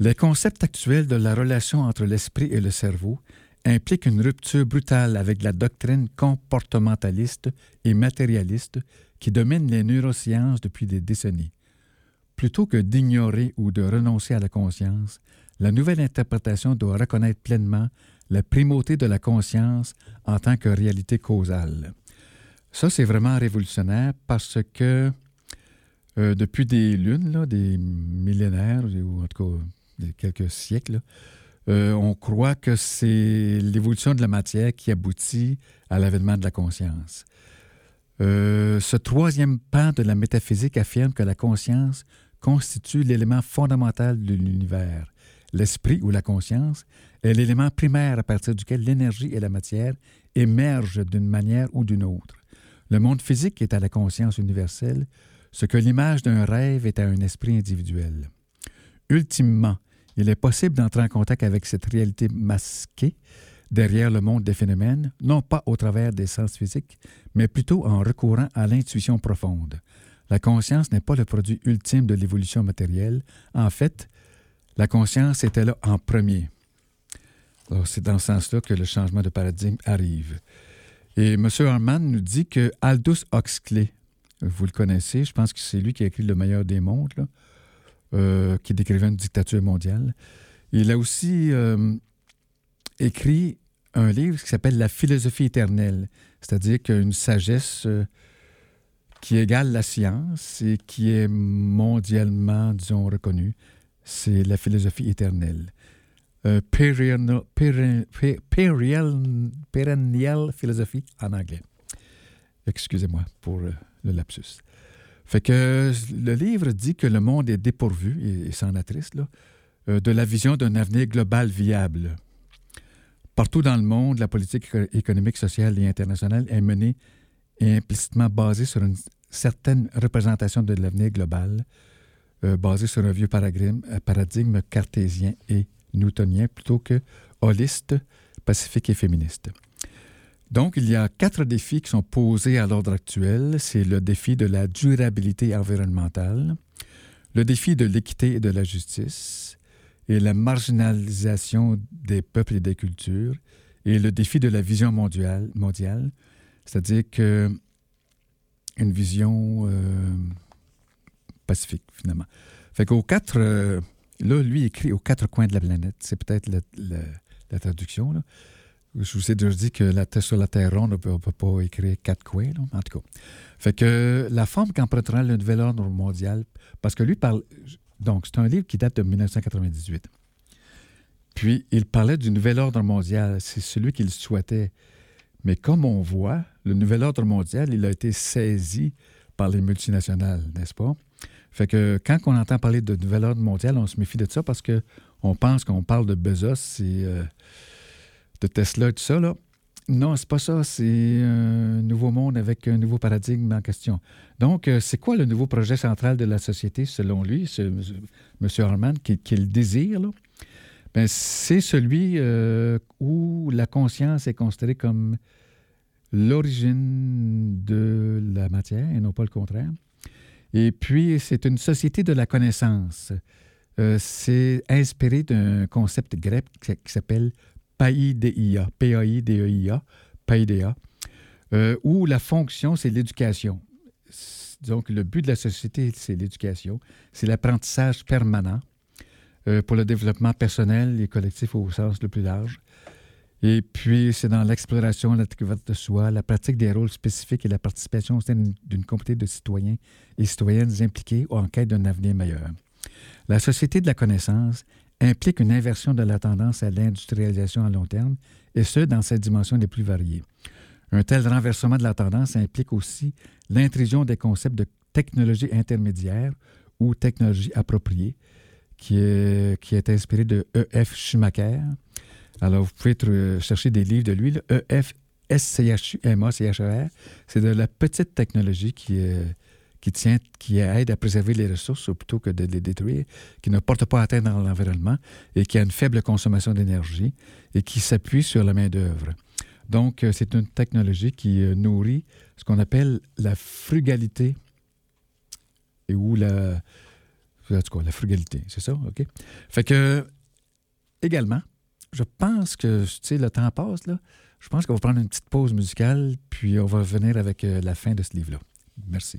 Les concepts actuels de la relation entre l'esprit et le cerveau impliquent une rupture brutale avec la doctrine comportementaliste et matérialiste qui domine les neurosciences depuis des décennies. Plutôt que d'ignorer ou de renoncer à la conscience, la nouvelle interprétation doit reconnaître pleinement la primauté de la conscience en tant que réalité causale. Ça, c'est vraiment révolutionnaire parce que euh, depuis des lunes, des millénaires, ou en tout cas quelques siècles, euh, on croit que c'est l'évolution de la matière qui aboutit à l'avènement de la conscience. Euh, ce troisième pan de la métaphysique affirme que la conscience constitue l'élément fondamental de l'univers. L'esprit ou la conscience est l'élément primaire à partir duquel l'énergie et la matière émergent d'une manière ou d'une autre. Le monde physique est à la conscience universelle, ce que l'image d'un rêve est à un esprit individuel. Ultimement, il est possible d'entrer en contact avec cette réalité masquée derrière le monde des phénomènes, non pas au travers des sens physiques, mais plutôt en recourant à l'intuition profonde. La conscience n'est pas le produit ultime de l'évolution matérielle. En fait, la conscience était là en premier. C'est dans ce sens-là que le changement de paradigme arrive. Et M. Harman nous dit que Aldous Huxley, vous le connaissez, je pense que c'est lui qui a écrit Le meilleur des mondes, euh, qui décrivait une dictature mondiale. Il a aussi euh, écrit un livre qui s'appelle La philosophie éternelle, c'est-à-dire qu'une sagesse euh, qui égale la science et qui est mondialement, disons, reconnue, c'est la philosophie éternelle. Euh, perennial, peren- pe- perennial- perennial philosophie en anglais. Excusez-moi pour euh, le lapsus. Fait que le livre dit que le monde est dépourvu, et, et c'en attriste, là, euh, de la vision d'un avenir global viable. Partout dans le monde, la politique éco- économique, sociale et internationale est menée et implicitement basée sur une certaine représentation de l'avenir global, euh, basée sur un vieux paradigme, euh, paradigme cartésien et newtonien plutôt que holiste, pacifique et féministe. Donc, il y a quatre défis qui sont posés à l'ordre actuel. C'est le défi de la durabilité environnementale, le défi de l'équité et de la justice, et la marginalisation des peuples et des cultures, et le défi de la vision mondiale, mondiale c'est-à-dire que une vision euh, pacifique, finalement. Fait qu'aux quatre, euh, là, lui écrit aux quatre coins de la planète. C'est peut-être la, traduction. Je vous ai déjà dit que la Terre sur la Terre ronde, on ne peut pas écrire quatre coins, en tout cas. Fait que la forme qu'empruntera le nouvel ordre mondial, parce que lui parle. Donc, c'est un livre qui date de 1998. Puis, il parlait du nouvel ordre mondial. C'est celui qu'il souhaitait. Mais comme on voit, le nouvel ordre mondial, il a été saisi par les multinationales, n'est-ce pas? Fait que quand on entend parler de nouvel ordre mondial, on se méfie de ça parce que on pense qu'on parle de Bezos et euh, de Tesla et tout ça. Là. Non, c'est pas ça. C'est un nouveau monde avec un nouveau paradigme en question. Donc, euh, c'est quoi le nouveau projet central de la société, selon lui, M. Harman, qui, qui le désire? Là? Ben, c'est celui euh, où la conscience est considérée comme l'origine de la matière et non pas le contraire. Et puis, c'est une société de la connaissance. Euh, c'est inspiré d'un concept grec qui, s'appelle Paideia, P-A-I-D-E-I-A, Paideia, euh, où la fonction, c'est l'éducation. Donc, le but de la société, c'est l'éducation, c'est l'apprentissage permanent euh, pour le développement personnel et collectif au sens le plus large. Et puis, c'est dans l'exploration, la découverte de soi, la pratique des rôles spécifiques et la participation au sein d'une- communauté de citoyens et citoyennes impliqués en quête d'un avenir meilleur. La société de la connaissance implique une inversion de la tendance à l'industrialisation à long terme, et ce, dans ses dimensions les plus variées. Un tel renversement de la tendance implique aussi l'intrusion des concepts de technologie intermédiaire ou technologie appropriée, qui est, inspiré de E.F. Schumacher. Alors, vous pouvez chercher des livres de lui. E.F. S-C-H-U-M-A-C-H-E-R. C'est de la petite technologie qui, est- qui, tient, qui aide à préserver les ressources plutôt que de les détruire, qui ne porte pas atteinte dans l'environnement et qui a une faible consommation d'énergie et qui s'appuie sur la main-d'œuvre. Donc, euh, c'est une technologie qui euh, nourrit ce qu'on appelle la frugalité et ou la. En tout la frugalité, c'est ça, OK? Fait que, également, je pense que, tu sais, le temps passe, là. Je pense qu'on va prendre une petite pause musicale, puis on va revenir avec euh, la fin de ce livre-là. Merci.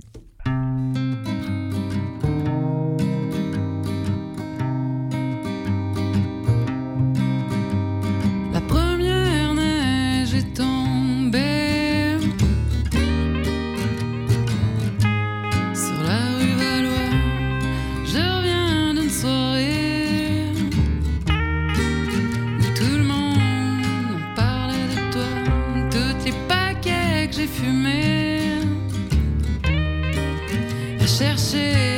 Chercher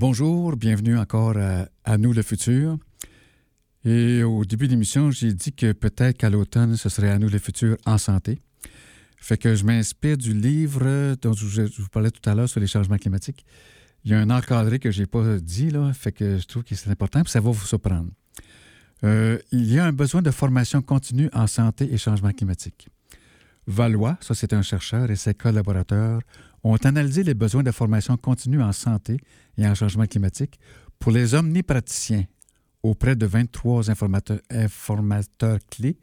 bonjour, bienvenue encore à, à nous le futur. Et au début de l'émission, j'ai dit que peut-être qu'à l'automne, ce serait à nous le futur en santé. Fait que je m'inspire du livre dont je, vous- je vous parlais tout à l'heure sur les changements climatiques. Il y a un encadré que je n'ai pas dit, là, fait que je trouve que c'est important, puis ça va vous surprendre. Euh, il y a un besoin de formation continue en santé et changement climatique. Valois, ça c'est un chercheur, et ses collaborateurs ont analysé les besoins de formation continue en santé et en changement climatique pour les omnipraticiens auprès de 23 informateurs, informateurs clés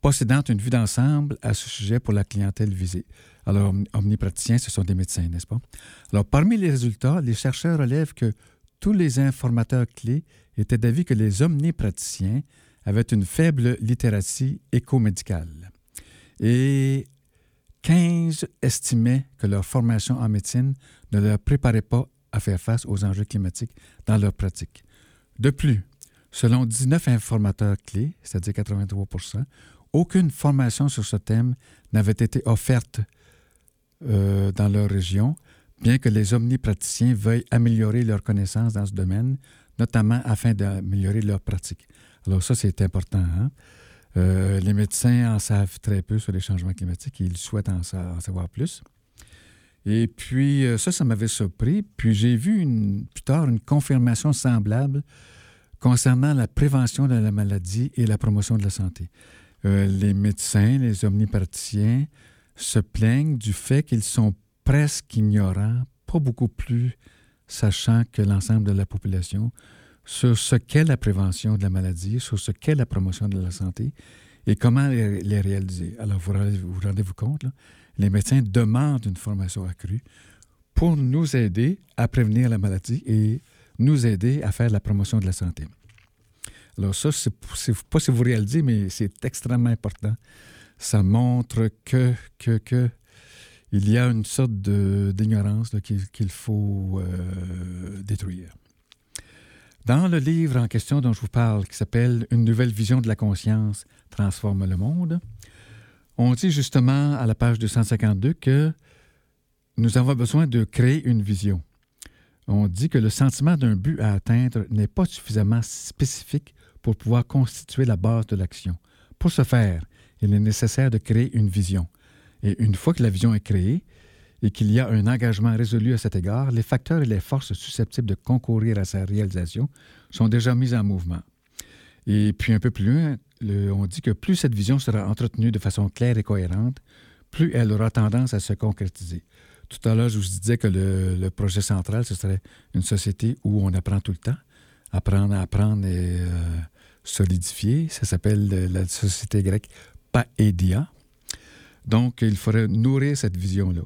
possédant une vue d'ensemble à ce sujet pour la clientèle visée. Alors, omni- omnipraticiens, ce sont des médecins, n'est-ce pas? Alors, parmi les résultats, les chercheurs relèvent que tous les informateurs clés étaient d'avis que les omnipraticiens avaient une faible littératie écomédicale. Et 15 estimaient que leur formation en médecine ne leur préparait pas à faire face aux enjeux climatiques dans leur pratique. De plus, selon 19 informateurs clés, c'est-à-dire 83% aucune formation sur ce thème n'avait été offerte euh, dans leur région, bien que les omnipraticiens veuillent améliorer leurs connaissances dans ce domaine, notamment afin d'améliorer leur pratique. Alors ça, c'est important. hein? Euh, les médecins en savent très peu sur les changements climatiques et ils souhaitent en, sa- en savoir plus. Et puis, euh, ça, ça m'avait surpris. Puis, j'ai vu plus tard une confirmation semblable concernant la prévention de la maladie et la promotion de la santé. Euh, les médecins, les omnipraticiens se plaignent du fait qu'ils sont presque ignorants, pas beaucoup plus sachant que l'ensemble de la population sur ce qu'est la prévention de la maladie, sur ce qu'est la promotion de la santé et comment les, réaliser. Alors, vous vous rendez-vous compte, les médecins demandent une formation accrue pour nous aider à prévenir la maladie et nous aider à faire la promotion de la santé. Alors ça, c'est pas si vous réalisez, mais c'est extrêmement important. Ça montre que, il y a une sorte d'ignorance qu'il faut euh, détruire. Dans le livre en question dont je vous parle, qui s'appelle Une nouvelle vision de la conscience transforme le monde, on dit justement à la page 252 que nous avons besoin de créer une vision. On dit que le sentiment d'un but à atteindre n'est pas suffisamment spécifique pour pouvoir constituer la base de l'action. Pour ce faire, il est nécessaire de créer une vision. Et une fois que la vision est créée et qu'il y a un engagement résolu à cet égard, les facteurs et les forces susceptibles de concourir à sa réalisation sont déjà mis en mouvement. Et puis un peu plus loin, on dit que plus cette vision sera entretenue de façon claire et cohérente, plus elle aura tendance à se concrétiser. Tout à l'heure, je vous disais que le, projet central, ce serait une société où on apprend tout le temps. Apprendre à apprendre et euh, solidifier. Ça s'appelle la société grecque Paedia. Donc, il faudrait nourrir cette vision-là.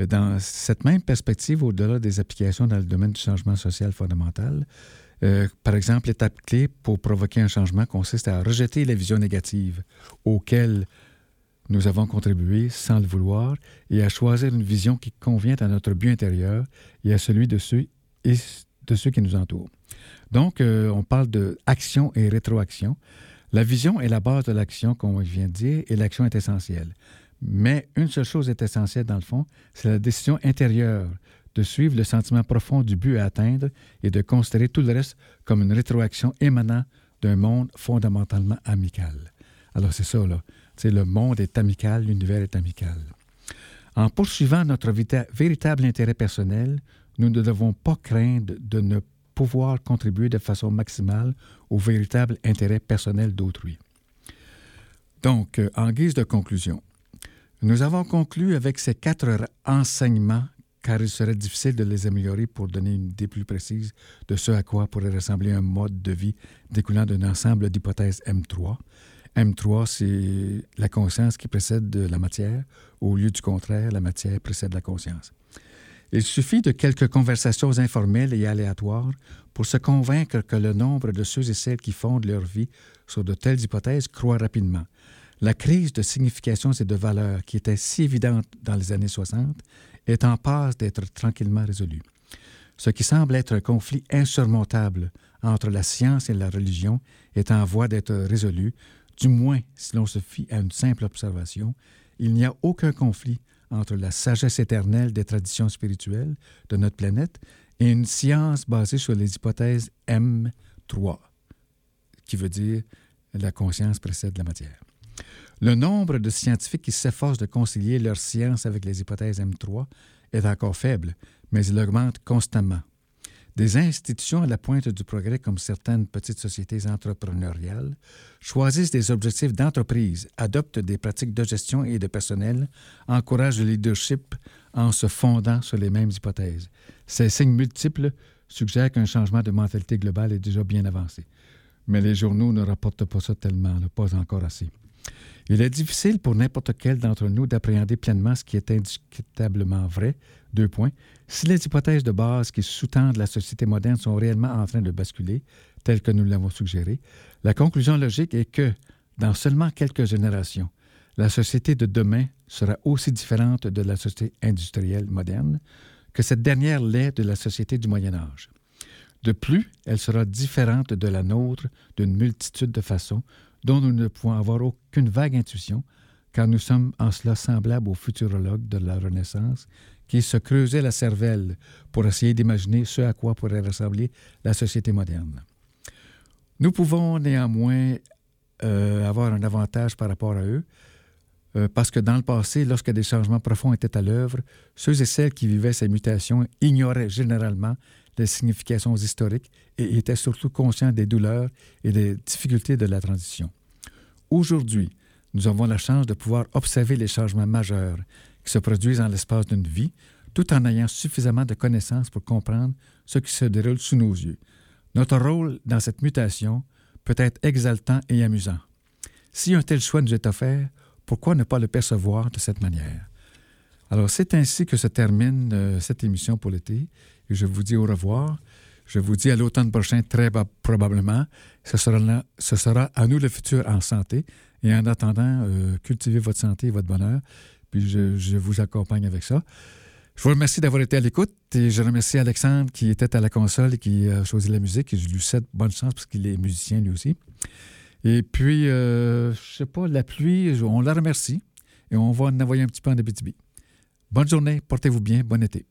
Euh, Dans cette même perspective, au-delà des applications dans le domaine du changement social fondamental, euh, par exemple, l'étape clé pour provoquer un changement consiste à rejeter les visions négatives auxquelles nous avons contribué sans le vouloir et à choisir une vision qui convient à notre but intérieur et à celui de ceux, de ceux qui nous entourent. Donc, euh, on parle de action et rétroaction. La vision est la base de l'action, comme on vient de dire, et l'action est essentielle. Mais une seule chose est essentielle dans le fond, c'est la décision intérieure de suivre le sentiment profond du but à atteindre et de considérer tout le reste comme une rétroaction émanant d'un monde fondamentalement amical. Alors c'est ça, là. Le monde est amical, l'univers est amical. En poursuivant notre véritable intérêt personnel, nous ne devons pas craindre de ne pouvoir contribuer de façon maximale au véritable intérêt personnel d'autrui. Donc, euh, en guise de conclusion, nous avons conclu avec ces quatre enseignements, car il serait difficile de les améliorer pour donner une idée plus précise de ce à quoi pourrait ressembler un mode de vie découlant d'un ensemble d'hypothèses M3. M3, c'est la conscience qui précède de la matière. Au lieu du contraire, la matière précède la conscience. Il suffit de quelques conversations informelles et aléatoires pour se convaincre que le nombre de ceux et celles qui fondent leur vie sur de telles hypothèses croît rapidement. La crise de significations et de valeurs qui était si évidente dans les années 60 est en passe d'être tranquillement résolue. Ce qui semble être un conflit insurmontable entre la science et la religion est en voie d'être résolu, du moins si l'on se fie à une simple observation. Il n'y a aucun conflit entre la sagesse éternelle des traditions spirituelles de notre planète et une science basée sur les hypothèses M3, qui veut dire la conscience précède la matière. Le nombre de scientifiques qui s'efforcent de concilier leur science avec les hypothèses M3 est encore faible, mais il augmente constamment. Des institutions à la pointe du progrès, comme certaines petites sociétés entrepreneuriales, choisissent des objectifs d'entreprise, adoptent des pratiques de gestion et de personnel, encouragent le leadership en se fondant sur les mêmes hypothèses. Ces signes multiples suggèrent qu'un changement de mentalité globale est déjà bien avancé. Mais les journaux ne rapportent pas ça tellement, pas encore assez. Il est difficile pour n'importe quel d'entre nous d'appréhender pleinement ce qui est indiscutablement vrai. Deux points. Si les hypothèses de base qui sous-tendent la société moderne sont réellement en train de basculer, telles que nous l'avons suggéré, la conclusion logique est que, dans seulement quelques générations, la société de demain sera aussi différente de la société industrielle moderne que cette dernière l'est de la société du Moyen Âge. De plus, elle sera différente de la nôtre d'une multitude de façons dont nous ne pouvons avoir aucune vague intuition, car nous sommes en cela semblables aux futurologues de la Renaissance qui se creusaient la cervelle pour essayer d'imaginer ce à quoi pourrait ressembler la société moderne. Nous pouvons néanmoins euh, avoir un avantage par rapport à eux, euh, parce que dans le passé, lorsque des changements profonds étaient à l'œuvre, ceux et celles qui vivaient ces mutations ignoraient généralement les significations historiques et étaient surtout conscients des douleurs et des difficultés de la transition. Aujourd'hui, nous avons la chance de pouvoir observer les changements majeurs qui se produisent en l'espace d'une vie, tout en ayant suffisamment de connaissances pour comprendre ce qui se déroule sous nos yeux. Notre rôle dans cette mutation peut être exaltant et amusant. Si un tel choix nous est offert, pourquoi ne pas le percevoir de cette manière? Alors, c'est ainsi que se termine euh, cette émission pour l'été. Je vous dis au revoir. Je vous dis à l'automne prochain, très ba- probablement. Ce sera, à nous le futur en santé. Et en attendant, euh, cultivez votre santé et votre bonheur. Puis je, je vous accompagne avec ça. Je vous remercie d'avoir été à l'écoute et je remercie Alexandre qui était à la console et qui a choisi la musique. Et je lui souhaite bonne chance parce qu'il est musicien lui aussi. Et puis, euh, je sais pas, la pluie, on la remercie et on va en envoyer un petit peu en Abitibi. Bonne journée, portez-vous bien, bon été.